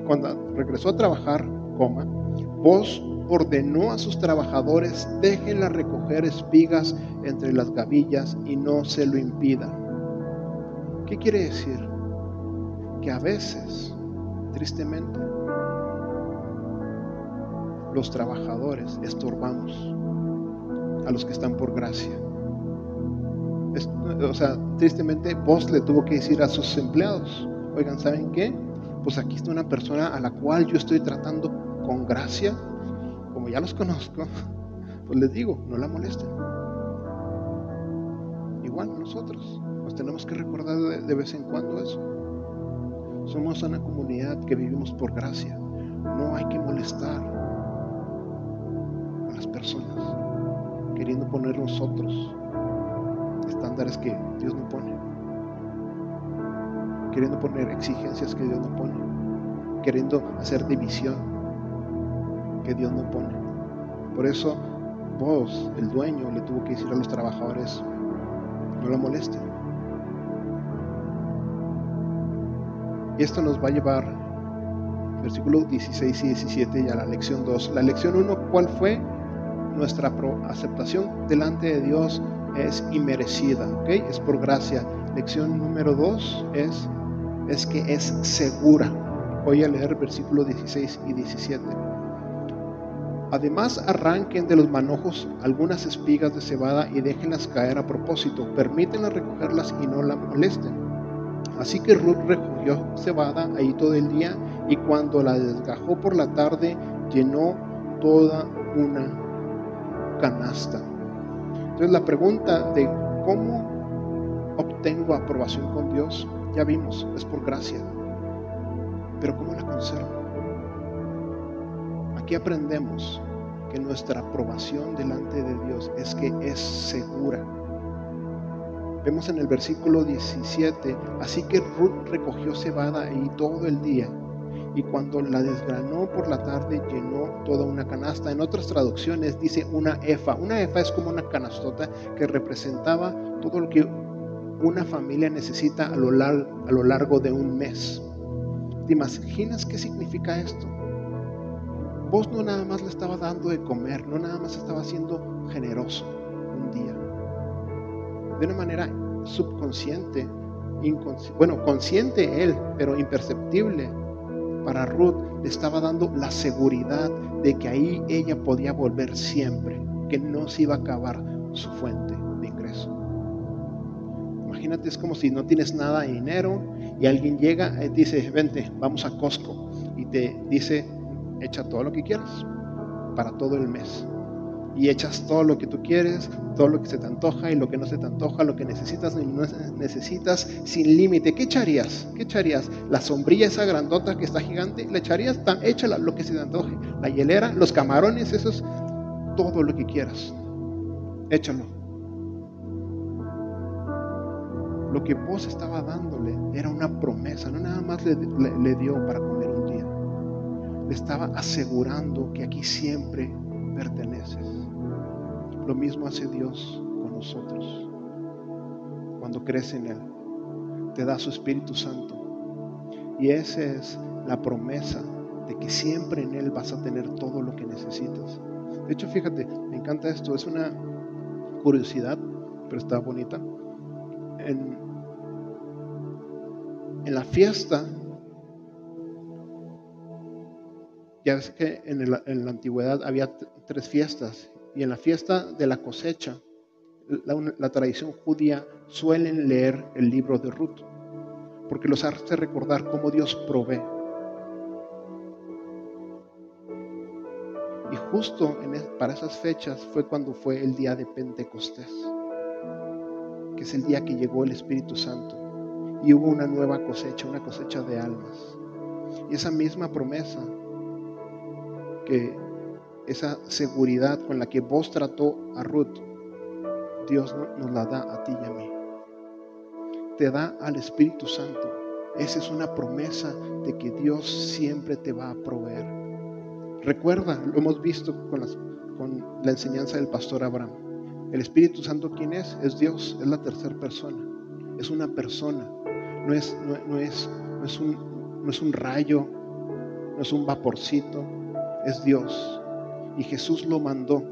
cuando regresó a trabajar, coma, Vos ordenó a sus trabajadores, déjenla recoger espigas entre las gavillas y no se lo impidan. ¿Qué quiere decir? Que a veces, tristemente, los trabajadores estorbamos a los que están por gracia. o sea, tristemente, vos le tuvo que decir a sus empleados, oigan, ¿saben qué? Pues aquí está una persona a la cual yo estoy tratando con gracia, como ya los conozco, pues les digo, no la molesten. Igual nosotros, nos tenemos que recordar de vez en cuando eso. Somos una comunidad que vivimos por gracia. No hay que molestar a las personas queriendo poner nosotros estándares que Dios no pone, queriendo poner exigencias que Dios no pone, queriendo hacer división Dios no pone. Por eso vos, el dueño, le tuvo que decir a los trabajadores, no la molesten. Y esto nos va a llevar, versículos 16 y 17, y a la lección 2. La lección 1, ¿cuál fue? nuestra aceptación delante de Dios es inmerecida, ¿ok? Es por gracia. Lección número dos es, es que es segura. Voy a leer versículos 16 y 17. Además, arranquen de los manojos algunas espigas de cebada y déjenlas caer a propósito. Permítanlas recogerlas y no la molesten. Así que Ruth recogió cebada ahí todo el día y cuando la desgajó por la tarde llenó toda una canasta. Entonces la pregunta de cómo obtengo aprobación con Dios, ya vimos, es por gracia. Pero ¿cómo la conservo? Aquí aprendemos que nuestra aprobación delante de Dios es que es segura. Vemos en el versículo 17, así que Ruth recogió cebada ahí todo el día y cuando la desgranó por la tarde llenó toda una canasta. En otras traducciones dice una efa. Una efa es como una canastota que representaba todo lo que una familia necesita a lo, largo, a lo largo de un mes. ¿Te imaginas qué significa esto? Vos no nada más le estaba dando de comer, no nada más estaba siendo generoso un día. De una manera subconsciente, bueno, consciente él, pero imperceptible para Ruth le estaba dando la seguridad de que ahí ella podía volver siempre, que no se iba a acabar su fuente de ingreso. Imagínate, es como si no tienes nada de dinero y alguien llega y dice, vente, vamos a Costco y te dice, echa todo lo que quieras para todo el mes y echas todo lo que tú quieres, todo lo que se te antoja y lo que no se te antoja, lo que necesitas y no necesitas sin límite. ¿Qué echarías? ¿Qué echarías? La sombrilla esa grandota que está gigante, ¿le echarías? Échala lo que se te antoje. La hielera, los camarones, eso es todo lo que quieras. Échalo. Lo que vos estaba dándole era una promesa, no nada más le, le dio para comer. Le estaba asegurando que aquí siempre perteneces. Lo mismo hace Dios con nosotros. Cuando crees en Él, te da su Espíritu Santo. Y esa es la promesa de que siempre en Él vas a tener todo lo que necesitas. De hecho, fíjate, me encanta esto. Es una curiosidad, pero está bonita. En, en la fiesta Ya ves que en, la antigüedad había tres fiestas y en la fiesta de la cosecha, la, tradición judía suelen leer el libro de Ruth porque los hace recordar cómo Dios provee. Y justo para esas fechas fue cuando fue el día de Pentecostés, que es el día que llegó el Espíritu Santo y hubo una nueva cosecha, una cosecha de almas. Y esa misma promesa esa seguridad con la que vos trató a Ruth, Dios nos la da a ti y a mí. Te da al Espíritu Santo. Esa es una promesa de que Dios siempre te va a proveer. Recuerda, lo hemos visto con, la enseñanza del pastor Abraham. El Espíritu Santo, ¿quién es? Es Dios, es la tercera persona. Es una persona. No es, no, es, no es, no es un rayo, no es un vaporcito, es Dios. Y Jesús lo mandó,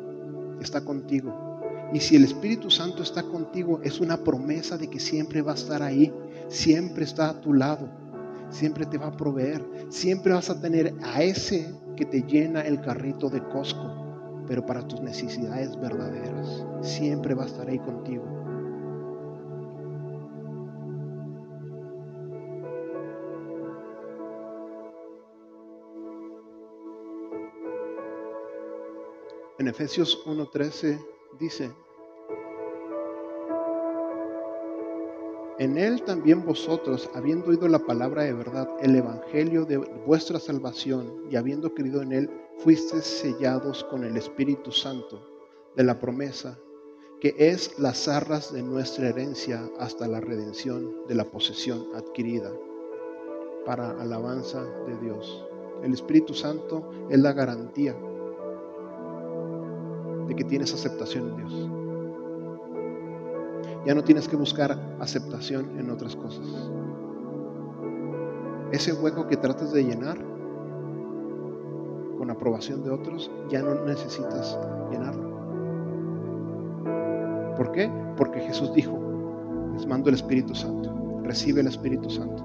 está contigo. Y si el Espíritu Santo está contigo, es una promesa de que siempre va a estar ahí, siempre está a tu lado, siempre te va a proveer, siempre vas a tener a ese que te llena el carrito de Costco, pero para tus necesidades verdaderas, siempre va a estar ahí contigo. Efesios 1:13 dice, En él también vosotros, habiendo oído la palabra de verdad, el evangelio de vuestra salvación, y habiendo creído en él, fuisteis sellados con el Espíritu Santo de la promesa, que es las arras de nuestra herencia hasta la redención de la posesión adquirida para alabanza de Dios. El Espíritu Santo es la garantía de que tienes aceptación en Dios. Ya no tienes que buscar aceptación en otras cosas. Ese hueco que tratas de llenar con aprobación de otros, ya no necesitas llenarlo. ¿Por qué? Porque Jesús dijo, les mando el Espíritu Santo, recibe el Espíritu Santo.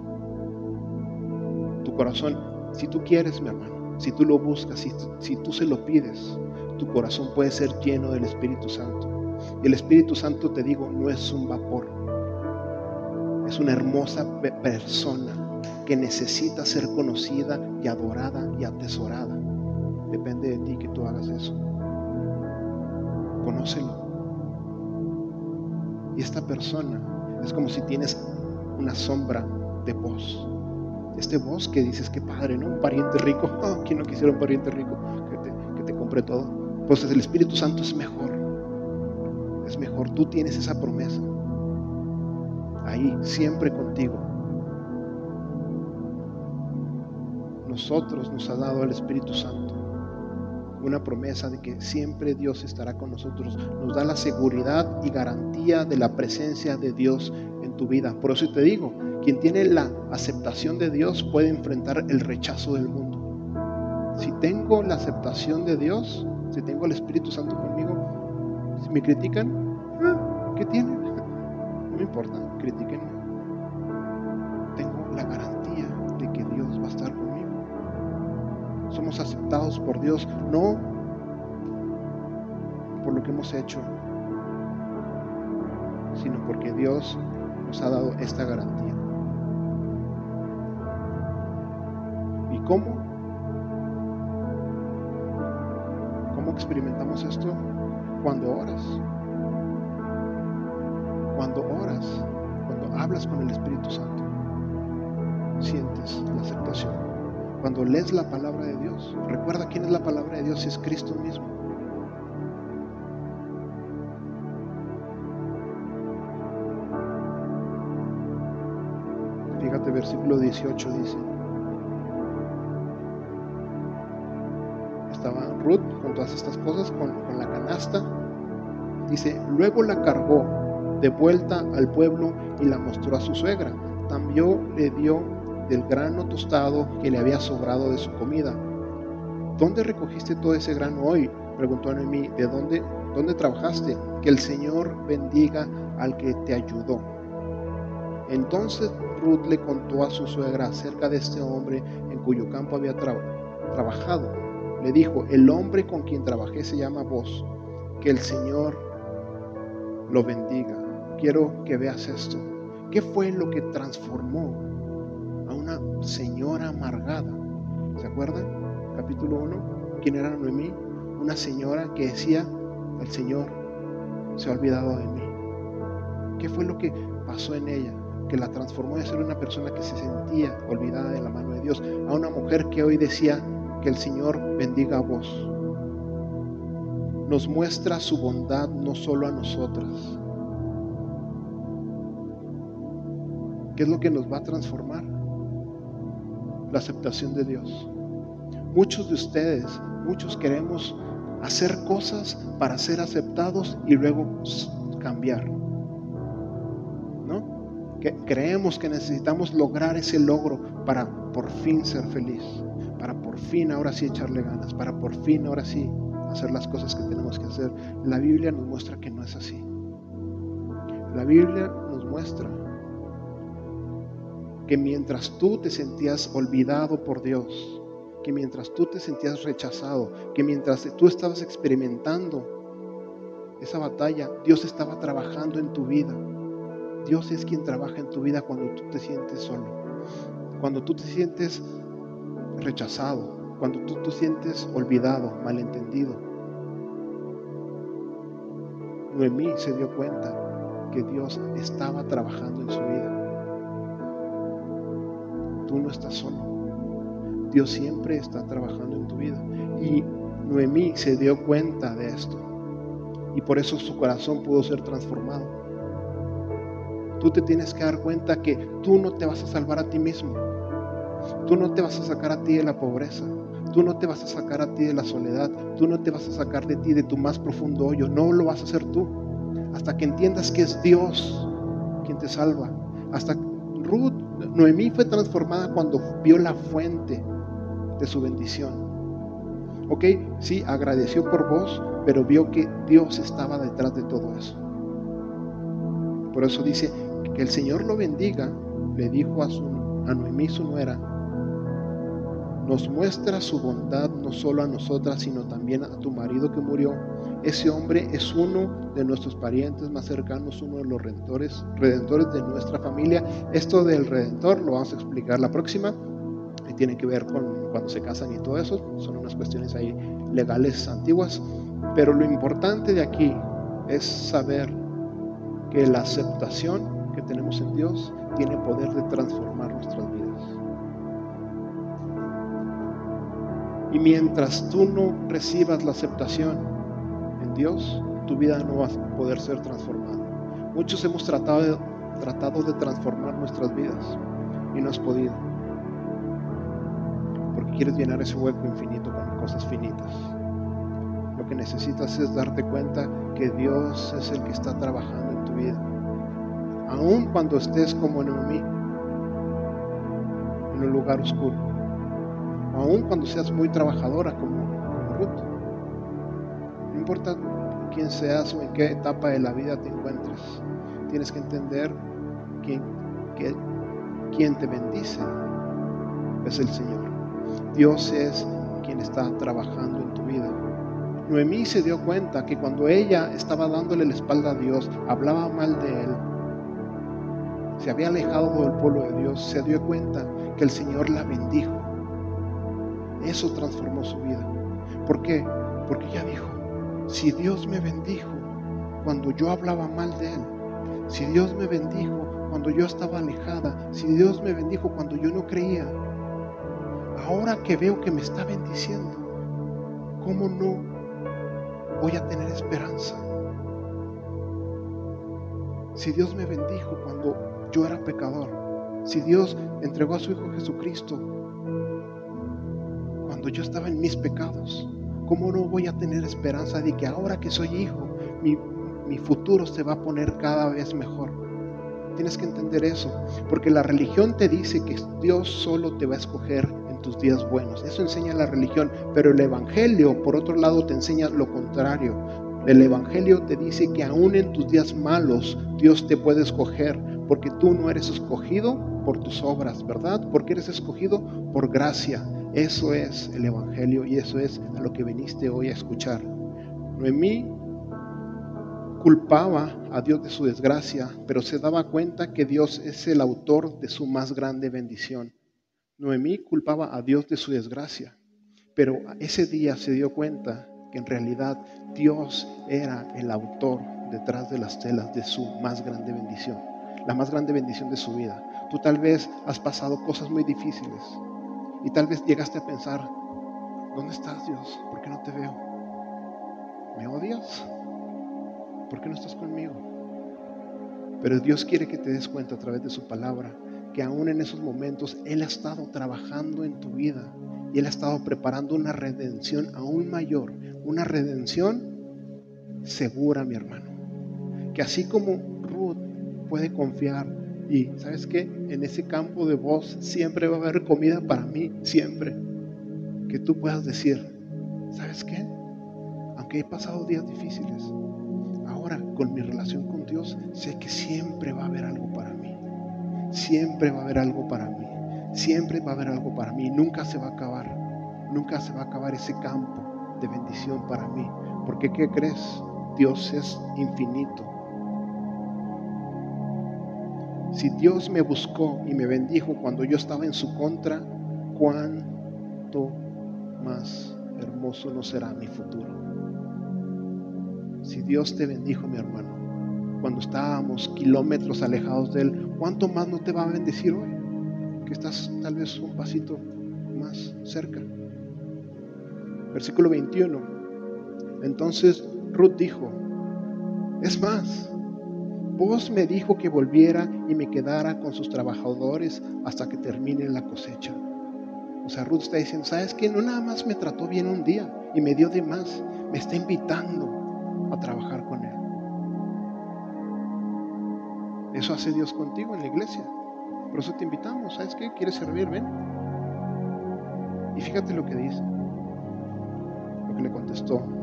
Tu corazón, si tú quieres, mi hermano, si tú lo buscas, si, si tú se lo pides, tu corazón puede ser lleno del Espíritu Santo. Y el Espíritu Santo, te digo, no es un vapor. Es una hermosa persona que necesita ser conocida y adorada y atesorada. Depende de ti que tú hagas eso. Conócelo. Y esta persona es como si tienes una sombra de voz. Este voz que dices que padre, ¿no? Un pariente rico. Oh, ¿Quién no quisiera un pariente rico que te, que te compre todo? Pues el Espíritu Santo es mejor es mejor. Tú tienes esa promesa. Ahí, siempre contigo. Nosotros nos ha dado el Espíritu Santo. Una promesa de que siempre Dios estará con nosotros. Nos da la seguridad y garantía de la presencia de Dios en tu vida. Por eso te digo, quien tiene la aceptación de Dios puede enfrentar el rechazo del mundo. Si tengo la aceptación de Dios, si tengo el Espíritu Santo conmigo, si me critican, ah, ¿qué tienen? No me importa, critiquenme. Tengo la garantía de que Dios va a estar conmigo. Somos aceptados por Dios, no por lo que hemos hecho, sino porque Dios nos ha dado esta garantía. Cómo? ¿Cómo experimentamos esto? cuando oras. Cuando oras, cuando hablas con el Espíritu Santo, sientes la aceptación. Cuando lees la palabra de Dios, recuerda quién es la palabra de Dios, es Cristo mismo. Fíjate, versículo 18 dice, Ruth con todas estas cosas, con, la canasta. Dice, luego la cargó de vuelta al pueblo y la mostró a su suegra. También le dio del grano tostado que le había sobrado de su comida. ¿Dónde recogiste todo ese grano hoy? Preguntó Noemí. ¿De dónde, dónde trabajaste? Que el Señor bendiga al que te ayudó. Entonces Ruth le contó a su suegra acerca de este hombre en cuyo campo había trabajado le dijo, el hombre con quien trabajé se llama vos, que el Señor lo bendiga. Quiero que veas esto. ¿Qué fue lo que transformó a una señora amargada? ¿Se acuerdan? Capítulo 1. ¿Quién era Noemí? Una señora que decía, el Señor se ha olvidado de mí. ¿Qué fue lo que pasó en ella? Que la transformó de ser una persona que se sentía olvidada de la mano de Dios a una mujer que hoy decía, que el Señor bendiga a vos. Nos muestra su bondad no solo a nosotras. ¿Qué es lo que nos va a transformar? La aceptación de Dios. Muchos de ustedes, muchos queremos hacer cosas para ser aceptados y luego cambiar. ¿No? Que creemos que necesitamos lograr ese logro para por fin ser feliz por fin ahora sí echarle ganas, para por fin ahora sí hacer las cosas que tenemos que hacer. La Biblia nos muestra que no es así. La Biblia nos muestra que mientras tú te sentías olvidado por Dios, que mientras tú te sentías rechazado, que mientras tú estabas experimentando esa batalla, Dios estaba trabajando en tu vida. Dios es quien trabaja en tu vida cuando tú te sientes solo, cuando tú te sientes rechazado, cuando tú te sientes olvidado, malentendido. Noemí se dio cuenta que Dios estaba trabajando en su vida. Tú no estás solo. Dios siempre está trabajando en tu vida. Y Noemí se dio cuenta de esto. Y por eso su corazón pudo ser transformado. Tú te tienes que dar cuenta que tú no te vas a salvar a ti mismo. Tú no te vas a sacar a ti de la pobreza. Tú no te vas a sacar a ti de la soledad. Tú no te vas a sacar de ti de tu más profundo hoyo. No lo vas a hacer tú. Hasta que entiendas que es Dios quien te salva. Hasta Ruth, Noemí fue transformada cuando vio la fuente de su bendición. Ok, sí, agradeció por vos, pero vio que Dios estaba detrás de todo eso. Por eso dice que el Señor lo bendiga, le dijo a, Noemí su nuera, nos muestra su bondad no solo a nosotras, sino también a tu marido que murió. Ese hombre es uno de nuestros parientes más cercanos, uno de los redentores, redentores de nuestra familia. Esto del redentor lo vamos a explicar la próxima tiene que ver con cuando se casan y todo eso, son unas cuestiones ahí legales antiguas, pero lo importante de aquí es saber que la aceptación que tenemos en Dios tiene poder de transformar nuestras vidas. Y mientras tú no recibas la aceptación en Dios, tu vida no va a poder ser transformada. Muchos hemos tratado de, transformar nuestras vidas y no has podido quieres llenar ese hueco infinito con cosas finitas. Lo que necesitas es darte cuenta que Dios es el que está trabajando en tu vida. Aun cuando estés como en mí, en un lugar oscuro. Aun cuando seas muy trabajadora como, Ruth. No importa quién seas o en qué etapa de la vida te encuentres. Tienes que entender que, que quien te bendice es el Señor. Dios es quien está trabajando en tu vida. Noemí se dio cuenta que cuando ella estaba dándole la espalda a Dios, hablaba mal de él, se había alejado del pueblo de Dios, se dio cuenta que el Señor la bendijo. Eso transformó su vida. ¿Por qué? Porque ella dijo, si Dios me bendijo cuando yo hablaba mal de Él, si Dios me bendijo cuando yo estaba alejada, si Dios me bendijo cuando yo no creía, ahora que veo que me está bendiciendo, ¿cómo no voy a tener esperanza? Si Dios me bendijo cuando yo era pecador, si Dios entregó a su Hijo Jesucristo yo estaba en mis pecados, ¿cómo no voy a tener esperanza de que ahora que soy hijo, mi, mi futuro se va a poner cada vez mejor? Tienes que entender eso, porque la religión te dice que Dios solo te va a escoger tus días buenos. Eso enseña la religión, pero el Evangelio, por otro lado, te enseña lo contrario. El Evangelio te dice que aún en tus días malos Dios te puede escoger, porque tú no eres escogido por tus obras, ¿verdad? Porque eres escogido por gracia. Eso es el Evangelio y eso es lo que viniste hoy a escuchar. Noemí culpaba a Dios de su desgracia, pero se daba cuenta que Dios es el autor de su más grande bendición. Noemí culpaba a Dios de su desgracia, pero ese día se dio cuenta que en realidad Dios era el autor detrás de las telas de su más grande bendición, la más grande bendición de su vida. Tú tal vez has pasado cosas muy difíciles y tal vez llegaste a pensar, ¿dónde estás Dios? ¿Por qué no te veo? ¿Me odias? ¿Por qué no estás conmigo? Pero Dios quiere que te des cuenta a través de su palabra que aún en esos momentos Él ha estado trabajando en tu vida y Él ha estado preparando una redención aún mayor, una redención segura, mi hermano. Que así como Ruth puede confiar y, ¿sabes qué? En ese campo de voz siempre va a haber comida para mí, siempre. Que tú puedas decir, ¿sabes qué? Aunque he pasado días difíciles, ahora con mi relación con Dios sé que siempre va a haber algo para mí siempre va a haber algo para mí. Siempre va a haber algo para mí. Nunca se va a acabar. Nunca se va a acabar ese campo de bendición para mí. Porque ¿qué crees? Dios es infinito. Si Dios me buscó y me bendijo cuando yo estaba en su contra, cuánto más hermoso no será mi futuro. Si Dios te bendijo, mi hermano, cuando estábamos kilómetros alejados de Él, ¿cuánto más no te va a bendecir hoy? Que estás tal vez un pasito más cerca. Versículo 21. Entonces Ruth dijo, es más, vos me dijo que volviera y me quedara con sus trabajadores hasta que termine la cosecha. O sea, Ruth está diciendo, ¿sabes qué? No nada más me trató bien un día y me dio de más, me está invitando a trabajar con Él. Eso hace Dios contigo en la iglesia. Por eso te invitamos, ¿sabes qué? ¿Quieres servir? Ven. Y fíjate lo que dice, lo que le contestó.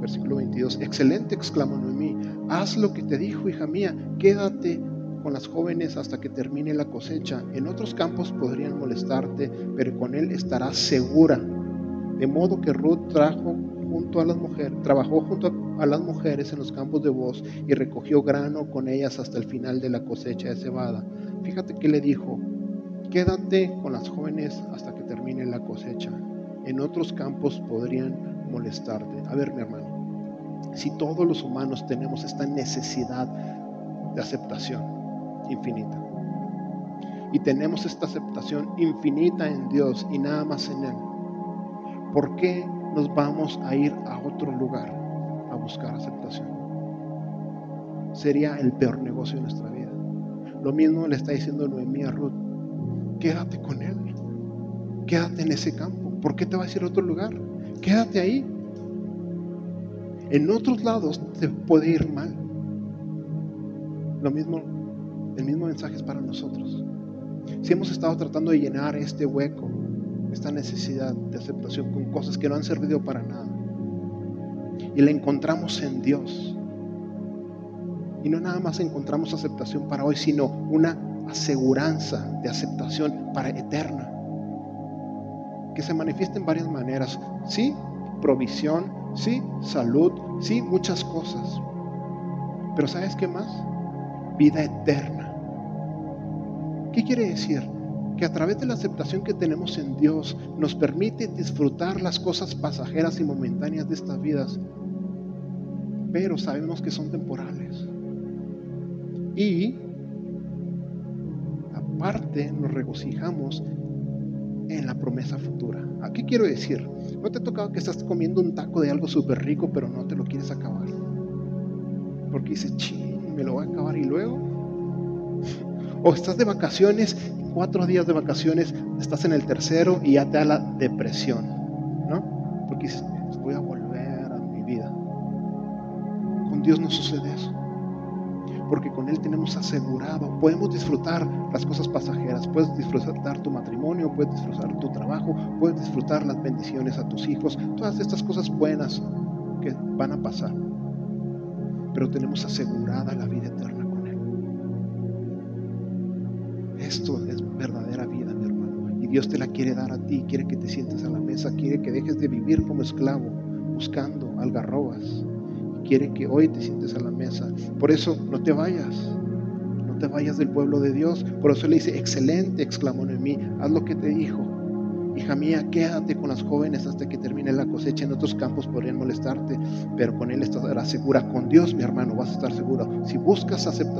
Versículo 22, excelente, exclamó Noemí, haz lo que te dijo, hija mía, quédate con las jóvenes hasta que termine la cosecha. En otros campos podrían molestarte, pero con él estarás segura. De modo que Ruth trajo junto a las mujeres, trabajó junto a las mujeres en los campos de voz y recogió grano con ellas hasta el final de la cosecha de cebada. Fíjate que le dijo, quédate con las jóvenes hasta que termine la cosecha. En otros campos podrían molestarte. A ver, mi hermano, si todos los humanos tenemos esta necesidad de aceptación, infinita. Y tenemos esta aceptación infinita en Dios y nada más en Él. ¿Por qué nos vamos a ir a otro lugar a buscar aceptación? Sería el peor negocio de nuestra vida. Lo mismo le está diciendo Noemí a Ruth. Quédate con Él. Quédate en ese campo. ¿Por qué te vas a ir a otro lugar? Quédate ahí. En otros lados te puede ir mal. Lo mismo el mismo mensaje es para nosotros. Si hemos estado tratando de llenar este hueco, esta necesidad de aceptación con cosas que no han servido para nada, y la encontramos en Dios, y no nada más encontramos aceptación para hoy, sino una aseguranza de aceptación para eterna, que se manifiesta en varias maneras. Sí, provisión, sí, salud, sí, muchas cosas. Pero ¿sabes qué más? Vida eterna ¿Qué quiere decir? Que a través de la aceptación que tenemos en Dios nos permite disfrutar las cosas pasajeras y momentáneas de estas vidas, pero sabemos que son temporales. Y aparte nos regocijamos en la promesa futura. ¿A qué quiero decir? ¿No te ha tocado que estás comiendo un taco de algo súper rico, pero no te lo quieres acabar? Porque dices, ching, me lo voy a acabar y luego o estás de vacaciones, cuatro días de vacaciones, estás en el tercero y ya te da la depresión, ¿no? Porque dices, voy a volver a mi vida. Con Dios no sucede eso. Porque con Él tenemos asegurado, podemos disfrutar las cosas pasajeras, puedes disfrutar tu matrimonio, puedes disfrutar tu trabajo, puedes disfrutar las bendiciones a tus hijos, todas estas cosas buenas que van a pasar. Pero tenemos asegurada la vida eterna. Esto es verdadera vida, mi hermano. Y Dios te la quiere dar a ti, quiere que te sientes a la mesa, quiere que dejes de vivir como esclavo, buscando algarrobas. Quiere que hoy te sientes a la mesa. Por eso no te vayas, no te vayas del pueblo de Dios. Por eso le dice, excelente, exclamó Noemí, haz lo que te dijo. Hija mía, quédate con las jóvenes hasta que termine la cosecha. En otros campos podrían molestarte, pero con Él estarás segura. Con Dios, mi hermano, vas a estar seguro. Si buscas aceptación,